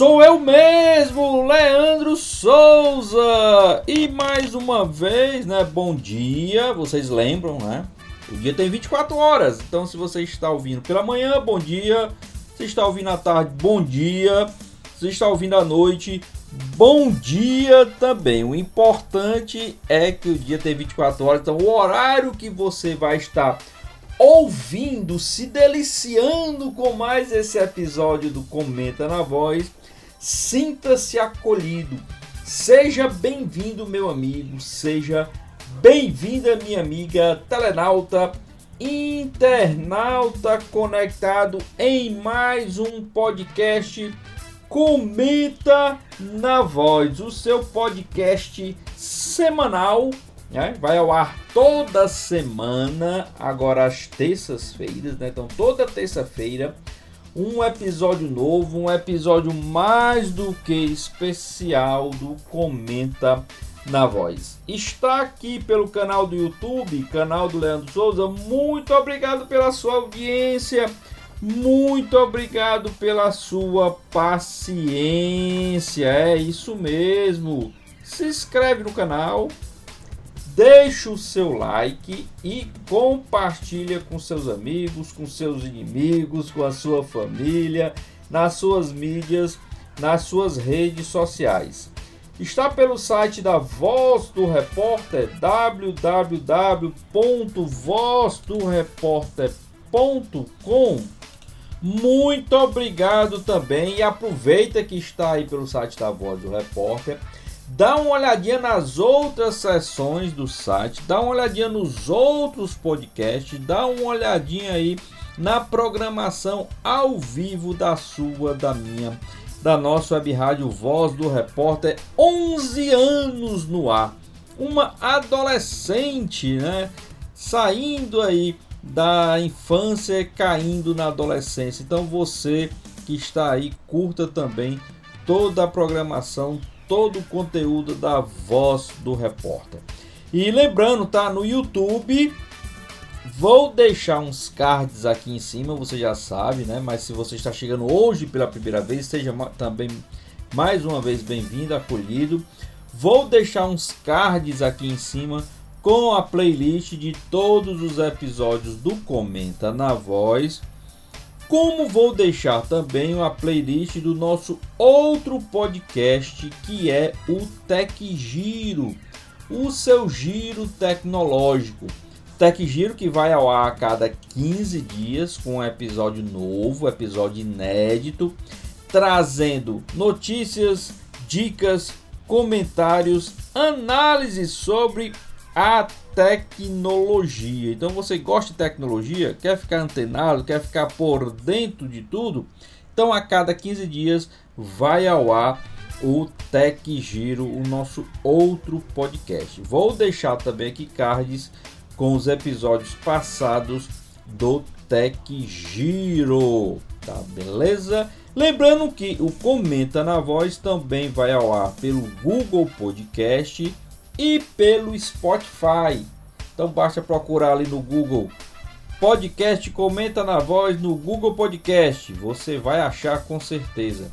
Sou eu mesmo, Leandro Souza! E mais uma vez, né? Bom dia, vocês lembram, né? O dia tem 24 horas, então se você está ouvindo pela manhã, bom dia. Se está ouvindo à tarde, bom dia. Se está ouvindo à noite, bom dia também. O importante é que o dia tem 24 horas, então o horário que você vai estar ouvindo, se deliciando com mais esse episódio do Comenta na Voz Sinta-se acolhido. Seja bem-vindo, meu amigo. Seja bem-vinda, minha amiga telenauta, internauta conectado em mais um podcast Comenta na Voz, o seu podcast semanal. Né? Vai ao ar toda semana, agora às terças-feiras, né? Então, toda terça-feira um episódio novo, um episódio mais do que especial do Comenta na Voz. Está aqui pelo canal do YouTube, canal do Leandro Souza. Muito obrigado pela sua audiência. Muito obrigado pela sua paciência. É isso mesmo. Se inscreve no canal, deixe o seu like e compartilha com seus amigos, com seus inimigos, com a sua família, nas suas mídias, nas suas redes sociais. Está pelo site da Voz do Repórter www.vozdoreporter.com. Muito obrigado também e aproveita que está aí pelo site da Voz do Repórter Dá uma olhadinha nas outras sessões do site, dá uma olhadinha nos outros podcasts, dá uma olhadinha aí na programação ao vivo da sua, da minha, da nossa web rádio Voz do Repórter, 11 anos no ar. Uma adolescente, né? Saindo aí da infância, caindo na adolescência. Então você que está aí, curta também toda a programação, todo o conteúdo da voz do repórter. E lembrando, tá no YouTube, vou deixar uns cards aqui em cima, você já sabe, né? Mas se você está chegando hoje pela primeira vez, seja também mais uma vez bem-vindo, acolhido. Vou deixar uns cards aqui em cima com a playlist de todos os episódios do Comenta na Voz como vou deixar também a playlist do nosso outro podcast que é o Tec Giro, o seu giro tecnológico. Tec Giro que vai ao ar a cada 15 dias com um episódio novo, episódio inédito, trazendo notícias, dicas, comentários, análises sobre a tecnologia. Então você gosta de tecnologia, quer ficar antenado, quer ficar por dentro de tudo? Então a cada 15 dias vai ao ar o Tec Giro, o nosso outro podcast. Vou deixar também aqui cards com os episódios passados do Tec Giro, tá beleza? Lembrando que o Comenta na Voz também vai ao ar pelo Google Podcast e pelo Spotify. Então basta procurar ali no Google Podcast Comenta na Voz no Google Podcast. Você vai achar com certeza.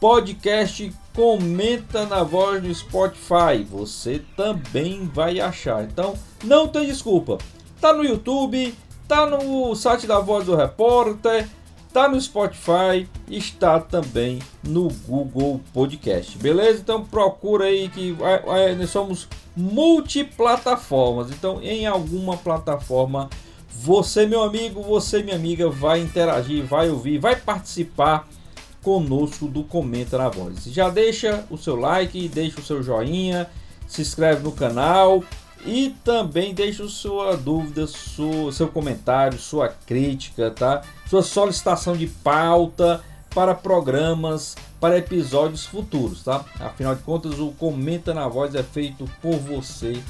Podcast Comenta na Voz no Spotify. Você também vai achar. Então não tem desculpa. Tá no YouTube, tá no site da Voz do Repórter Está no Spotify, está também no Google Podcast, beleza? Então procura aí que nós somos multiplataformas. Então em alguma plataforma Você, meu amigo, você, minha amiga, vai interagir, vai ouvir, vai participar conosco do Comenta na Voz. Já deixa o seu like, deixa o seu joinha, se inscreve no canal e também deixa sua dúvida, seu comentário, sua crítica, tá? Sua solicitação de pauta para programas, para episódios futuros, tá? Afinal de contas, o Comenta na Voz é feito por você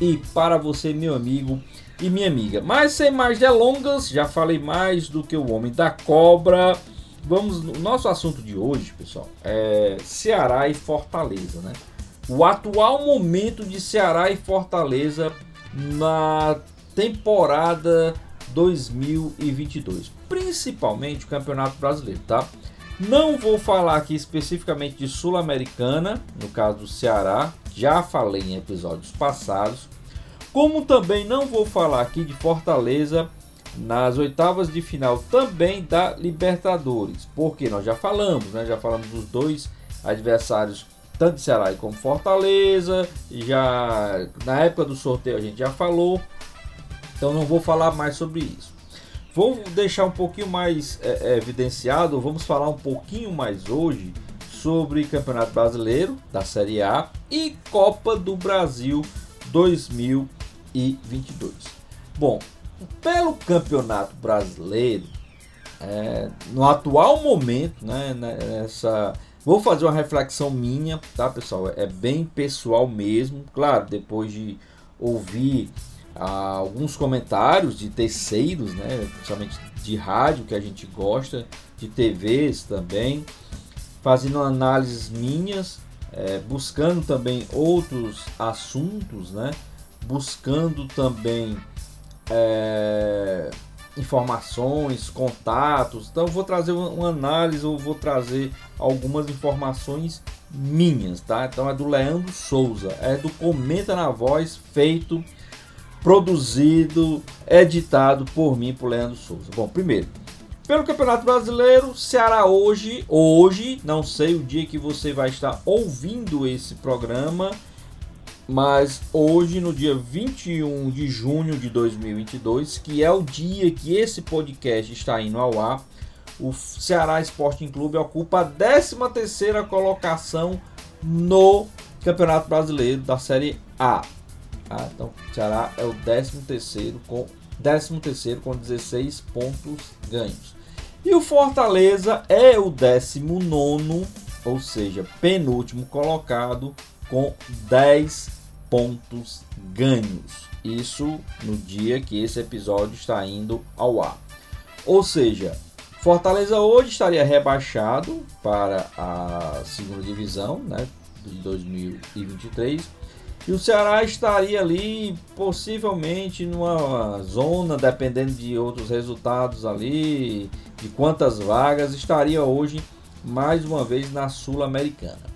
e para você, meu amigo e minha amiga. Mas sem mais delongas, já falei mais do que o Homem da Cobra. Vamos, nosso assunto de hoje, pessoal, é Ceará e Fortaleza, né? O atual momento de Ceará e Fortaleza na temporada 2022, principalmente o Campeonato Brasileiro, tá? Não vou falar aqui especificamente de Sul-Americana, no caso do Ceará, já falei em episódios passados, como também não vou falar aqui de Fortaleza nas oitavas de final também da Libertadores, porque nós já falamos, né? Já falamos dos dois adversários tanto Ceará como Fortaleza. Já na época do sorteio a gente já falou, então não vou falar mais sobre isso. Vou deixar um pouquinho mais é, é, evidenciado, vamos falar um pouquinho mais hoje sobre Campeonato Brasileiro da Série A e Copa do Brasil 2022. Bom, pelo Campeonato Brasileiro, é, no atual momento, né, nessa Vou fazer uma reflexão minha, tá, pessoal? É bem pessoal mesmo. Claro, depois de ouvir ah, alguns comentários de terceiros, né, principalmente de rádio que a gente gosta, de TVs também, fazendo análises minhas, é, buscando também outros assuntos, né, buscando também é, informações, contatos. Então vou trazer uma análise ou vou trazer algumas informações minhas, tá? Então é do Leandro Souza, é do Comenta na Voz, feito, produzido, editado por mim, por Leandro Souza. Bom, primeiro, pelo Campeonato Brasileiro, Ceará hoje, hoje, não sei o dia que você vai estar ouvindo esse programa, mas hoje, no dia 21 de junho de 2022, que é o dia que esse podcast está indo ao ar, o Ceará Sporting Clube ocupa a 13ª colocação no Campeonato Brasileiro da Série A. Ah, então, o Ceará é o 13º com 13º com 16 pontos ganhos. E o Fortaleza é o 19 ou seja, penúltimo colocado com 10 pontos ganhos. Isso no dia que esse episódio está indo ao ar. Ou seja, Fortaleza hoje estaria rebaixado para a segunda divisão né, de 2023 e o Ceará estaria ali possivelmente numa zona, dependendo de outros resultados ali, de quantas vagas, estaria hoje mais uma vez na Sul-Americana.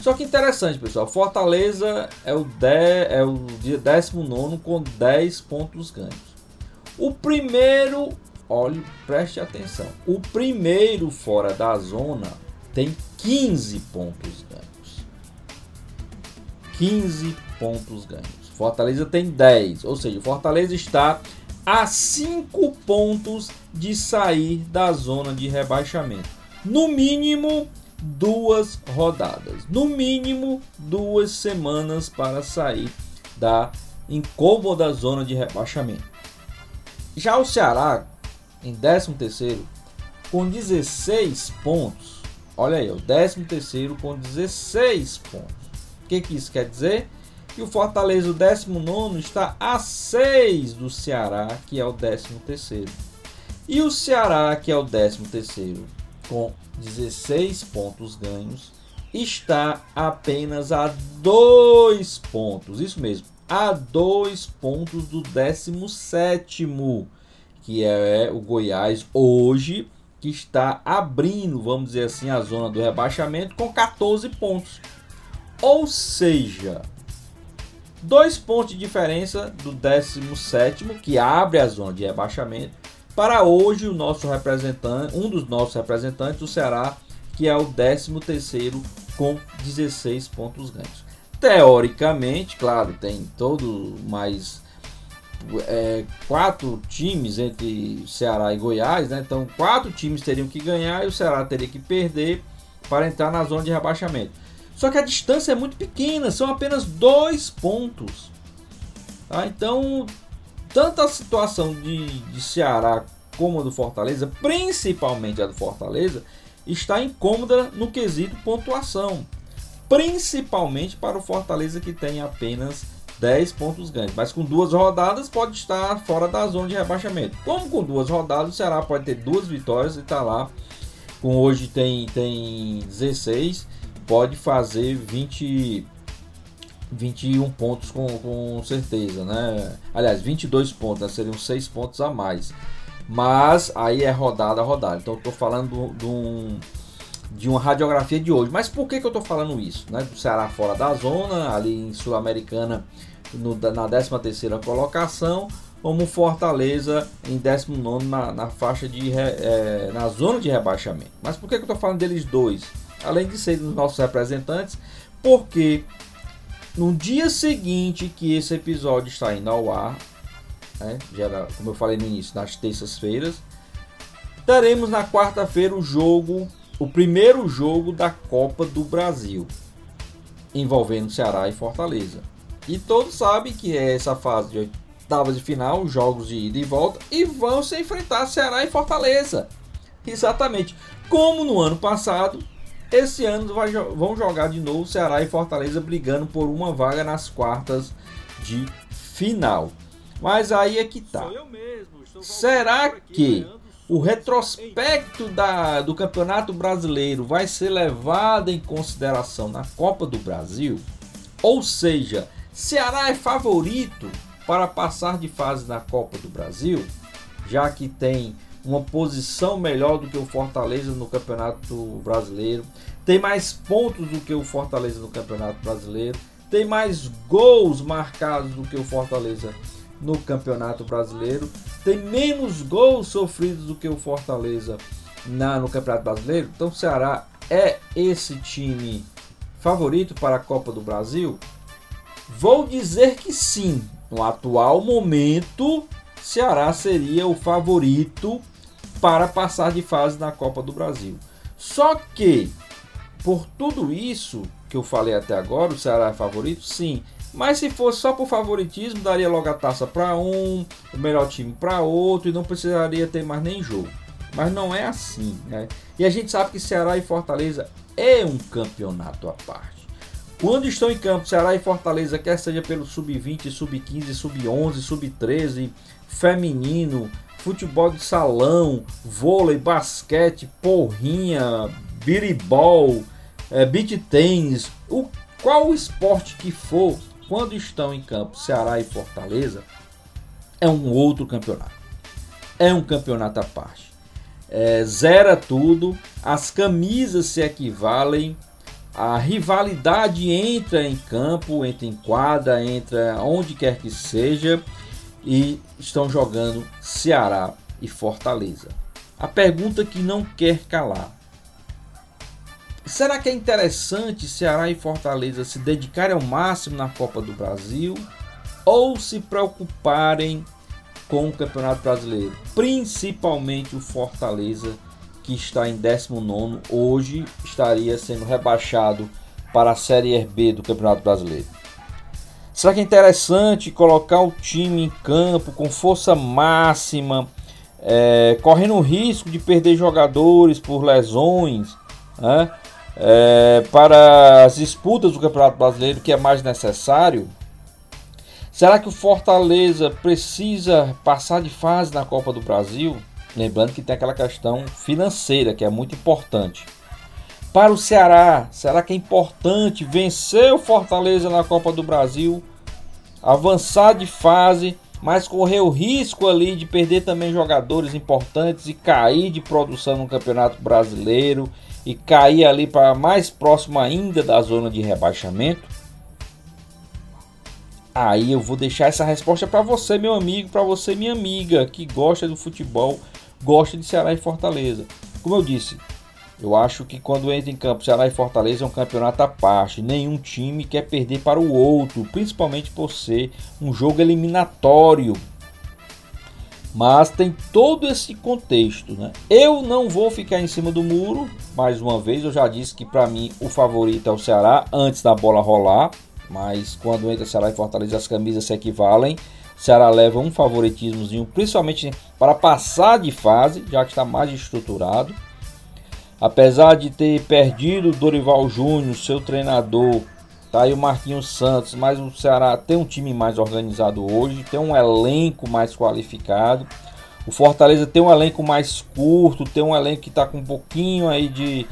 Só que interessante, pessoal. Fortaleza é o, de, é o 19 com 10 pontos ganhos. O primeiro, olhe, preste atenção. O primeiro fora da zona tem 15 pontos ganhos. 15 pontos ganhos. Fortaleza tem 10, ou seja, Fortaleza está a 5 pontos de sair da zona de rebaixamento. No mínimo, duas rodadas, no mínimo duas semanas para sair da incômoda zona de rebaixamento. Já o Ceará, em 13º, com 16 pontos, olha aí, o 13º com 16 pontos. O que, que isso quer dizer? Que o Fortaleza, o 19 está a 6 do Ceará, que é o 13º. E o Ceará, que é o 13º, com 16 pontos ganhos, está apenas a dois pontos, isso mesmo, a dois pontos do 17, que é o Goiás hoje, que está abrindo, vamos dizer assim, a zona do rebaixamento com 14 pontos. Ou seja, dois pontos de diferença do 17, que abre a zona de rebaixamento, para hoje, o nosso representante, um dos nossos representantes do Ceará, que é o 13º com 16 pontos ganhos. Teoricamente, claro, tem todo mais é, quatro times entre Ceará e Goiás, né? Então quatro times teriam que ganhar e o Ceará teria que perder para entrar na zona de rebaixamento. Só que a distância é muito pequena, são apenas dois pontos. Tá? Então, tanto a situação de, de Ceará como a do Fortaleza, principalmente a do Fortaleza, está incômoda no quesito pontuação. Principalmente para o Fortaleza que tem apenas 10 pontos ganhos. Mas com duas rodadas pode estar fora da zona de rebaixamento. Como com duas rodadas, o Ceará pode ter duas vitórias e está lá. Com hoje tem, tem 16, pode fazer 20, 21 pontos com, com certeza, né? Aliás, 22 pontos, né? seriam 6 pontos a mais. Mas aí é rodada a rodada. Então eu estou falando de, um, de uma radiografia de hoje. Mas por que, que eu estou falando isso? Né? Ceará fora da zona, ali em Sul-Americana na 13 terceira colocação, como Fortaleza em 19 na, na faixa de é, na zona de rebaixamento. Mas por que, que eu estou falando deles dois? Além de serem os nossos representantes, porque no dia seguinte que esse episódio está indo ao ar, né, era, como eu falei no início, nas terças-feiras, teremos na quarta-feira o jogo, o primeiro jogo da Copa do Brasil, envolvendo Ceará e Fortaleza. E todos sabem que é essa fase de oitavas de final, jogos de ida e volta, e vão se enfrentar Ceará e Fortaleza. Exatamente. Como no ano passado, esse ano vai, vão jogar de novo Ceará e Fortaleza brigando por uma vaga nas quartas de final. Mas aí é que tá. Será que o retrospecto da, do Campeonato Brasileiro vai ser levado em consideração na Copa do Brasil? Ou seja, Ceará é favorito para passar de fase na Copa do Brasil, já que tem uma posição melhor do que o Fortaleza no Campeonato Brasileiro, tem mais pontos do que o Fortaleza no Campeonato Brasileiro, tem mais gols marcados do que o Fortaleza no Campeonato Brasileiro, tem menos gols sofridos do que o Fortaleza na, no Campeonato Brasileiro. Então, o Ceará é esse time favorito para a Copa do Brasil? Vou dizer que sim. No atual momento, Ceará seria o favorito para passar de fase na Copa do Brasil. Só que, por tudo isso que eu falei até agora, o Ceará é favorito? Sim. Mas se fosse só por favoritismo, daria logo a taça para um, o melhor time para outro e não precisaria ter mais nem jogo. Mas não é assim, né? E a gente sabe que Ceará e Fortaleza é um campeonato à parte. Quando estão em campo, Ceará e Fortaleza, quer seja pelo sub-20, sub-15, sub-11, sub-13, feminino, futebol de salão, vôlei, basquete, porrinha, biribol, é, beach tênis, o, qual esporte que for, quando estão em campo Ceará e Fortaleza, é um outro campeonato. É um campeonato à parte. É, zera tudo, as camisas se equivalem, a rivalidade entra em campo, entra em quadra, entra onde quer que seja e estão jogando Ceará e Fortaleza. A pergunta que não quer calar: será que é interessante Ceará e Fortaleza se dedicarem ao máximo na Copa do Brasil ou se preocuparem com o Campeonato Brasileiro, principalmente o Fortaleza? que está em 19 hoje estaria sendo rebaixado para a Série B do Campeonato Brasileiro. Será que é interessante colocar o time em campo com força máxima, é, correndo o risco de perder jogadores por lesões, né? é, para as disputas do Campeonato Brasileiro, que é mais necessário? Será que o Fortaleza precisa passar de fase na Copa do Brasil? Lembrando que tem aquela questão financeira que é muito importante. Para o Ceará, será que é importante vencer o Fortaleza na Copa do Brasil, avançar de fase, mas correr o risco ali de perder também jogadores importantes e cair de produção no Campeonato Brasileiro e cair ali para mais próximo ainda da zona de rebaixamento? Aí eu vou deixar essa resposta para você, meu amigo, para você, minha amiga, que gosta do futebol gosta de Ceará e Fortaleza. Como eu disse, Eu acho que quando entra em campo Ceará e Fortaleza é um campeonato à parte. Nenhum time quer perder para o outro, principalmente por ser um jogo eliminatório. Mas tem todo esse contexto, né? Eu não vou ficar em cima do muro. Mais uma vez, eu já disse que para mim o favorito é o Ceará antes da bola rolar. Mas quando entra Ceará e Fortaleza, as camisas se equivalem. Ceará leva um favoritismozinho, principalmente para passar de fase, já que está mais estruturado. Apesar de ter perdido Dorival Júnior, seu treinador, tá aí o Marquinhos Santos, mas o Ceará tem um time mais organizado hoje, tem um elenco mais qualificado. O Fortaleza tem um elenco mais curto, tem um elenco que está com um pouquinho aí de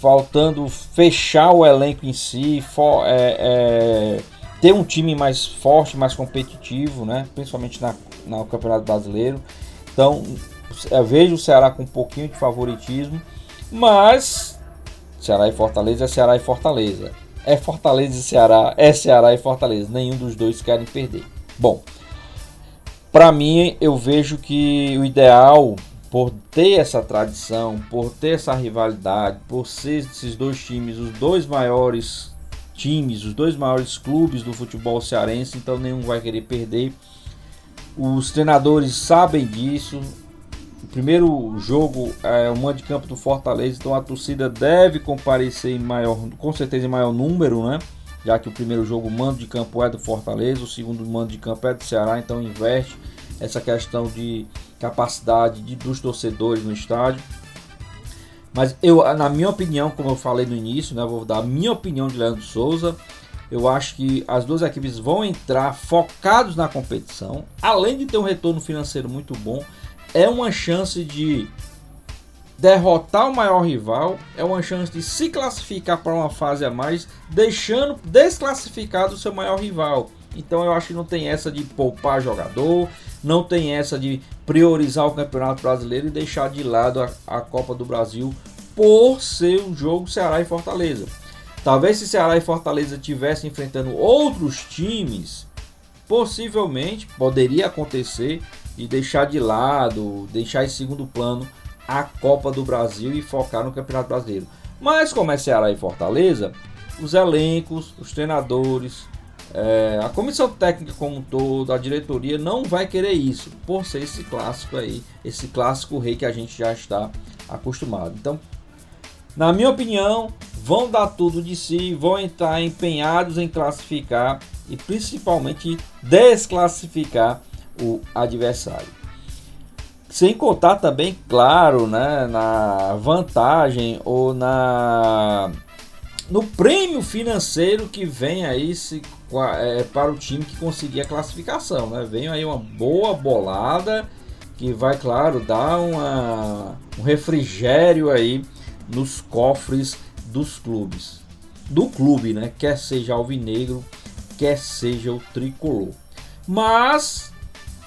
faltando fechar o elenco em si, for, é, é, ter um time mais forte, mais competitivo, né? principalmente na, no Campeonato Brasileiro. Então, eu vejo o Ceará com um pouquinho de favoritismo. Mas Ceará e Fortaleza é Ceará e Fortaleza. É Fortaleza e Ceará, é Ceará e Fortaleza. Nenhum dos dois querem perder. Bom, para mim eu vejo que o ideal por ter essa tradição, por ter essa rivalidade, por ser esses dois times os dois maiores times, os dois maiores clubes do futebol cearense, então nenhum vai querer perder. Os treinadores sabem disso, o primeiro jogo é o mando de campo do Fortaleza, então a torcida deve comparecer em maior, com certeza em maior número, né? Já que o primeiro jogo o mando de campo é do Fortaleza, o segundo mando de campo é do Ceará, então investe essa questão de capacidade de, dos torcedores no estádio. Mas eu, na minha opinião, como eu falei no início, né, vou dar a minha opinião de Leandro Souza. Eu acho que as duas equipes vão entrar focados na competição, além de ter um retorno financeiro muito bom é uma chance de derrotar o maior rival, é uma chance de se classificar para uma fase a mais, deixando desclassificado o seu maior rival. Então eu acho que não tem essa de poupar jogador, não tem essa de priorizar o Campeonato Brasileiro e deixar de lado a, a Copa do Brasil por ser um jogo Ceará e Fortaleza. Talvez se Ceará e Fortaleza estivessem enfrentando outros times, possivelmente poderia acontecer e deixar de lado, deixar em segundo plano a Copa do Brasil e focar no Campeonato Brasileiro. Mas como é Ceará e Fortaleza, os elencos, os treinadores, é, a comissão técnica como um todo, a diretoria não vai querer isso, por ser esse clássico aí, esse clássico rei que a gente já está acostumado. Então, na minha opinião, vão dar tudo de si, vão entrar empenhados em classificar e principalmente desclassificar o adversário. Sem contar também, claro, né, na vantagem ou na no prêmio financeiro que vem aí se, é, para o time que conseguir a classificação, né? Vem aí uma boa bolada que vai, claro, dar uma, um refrigério aí nos cofres dos clubes. Do clube, né? Quer seja alvinegro, quer seja o tricolor. Mas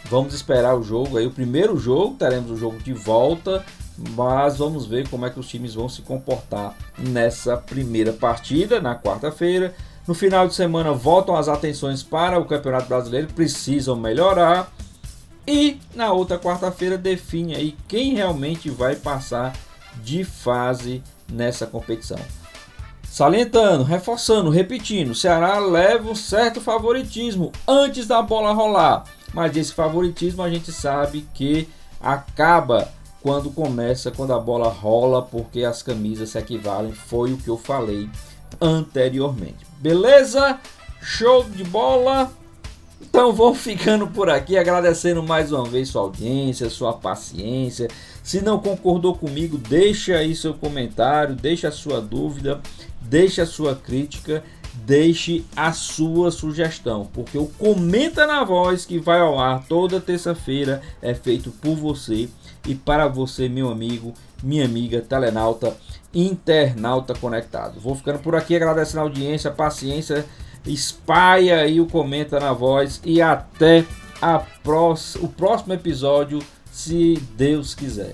Vamos esperar o jogo aí, o primeiro jogo, teremos o jogo de volta, mas vamos ver como é que os times vão se comportar nessa primeira partida, na quarta-feira. No final de semana voltam as atenções para o Campeonato Brasileiro, precisam melhorar. E na outra quarta-feira define aí quem realmente vai passar de fase nessa competição. Salientando, reforçando, repetindo, o Ceará leva um certo favoritismo antes da bola rolar mas esse favoritismo a gente sabe que acaba quando começa, quando a bola rola, porque as camisas se equivalem, foi o que eu falei anteriormente. Beleza? Show de bola! Então vou ficando por aqui, agradecendo mais uma vez sua audiência, sua paciência. Se não concordou comigo, deixa aí seu comentário, deixa a sua dúvida, deixa a sua crítica deixe a sua sugestão, porque o Comenta na Voz que vai ao ar toda terça-feira é feito por você e para você, meu amigo, minha amiga, telenauta, internauta conectado. Vou ficando por aqui agradecendo a audiência, a paciência, espalha aí o Comenta na Voz e até a próxima, o próximo episódio, se Deus quiser.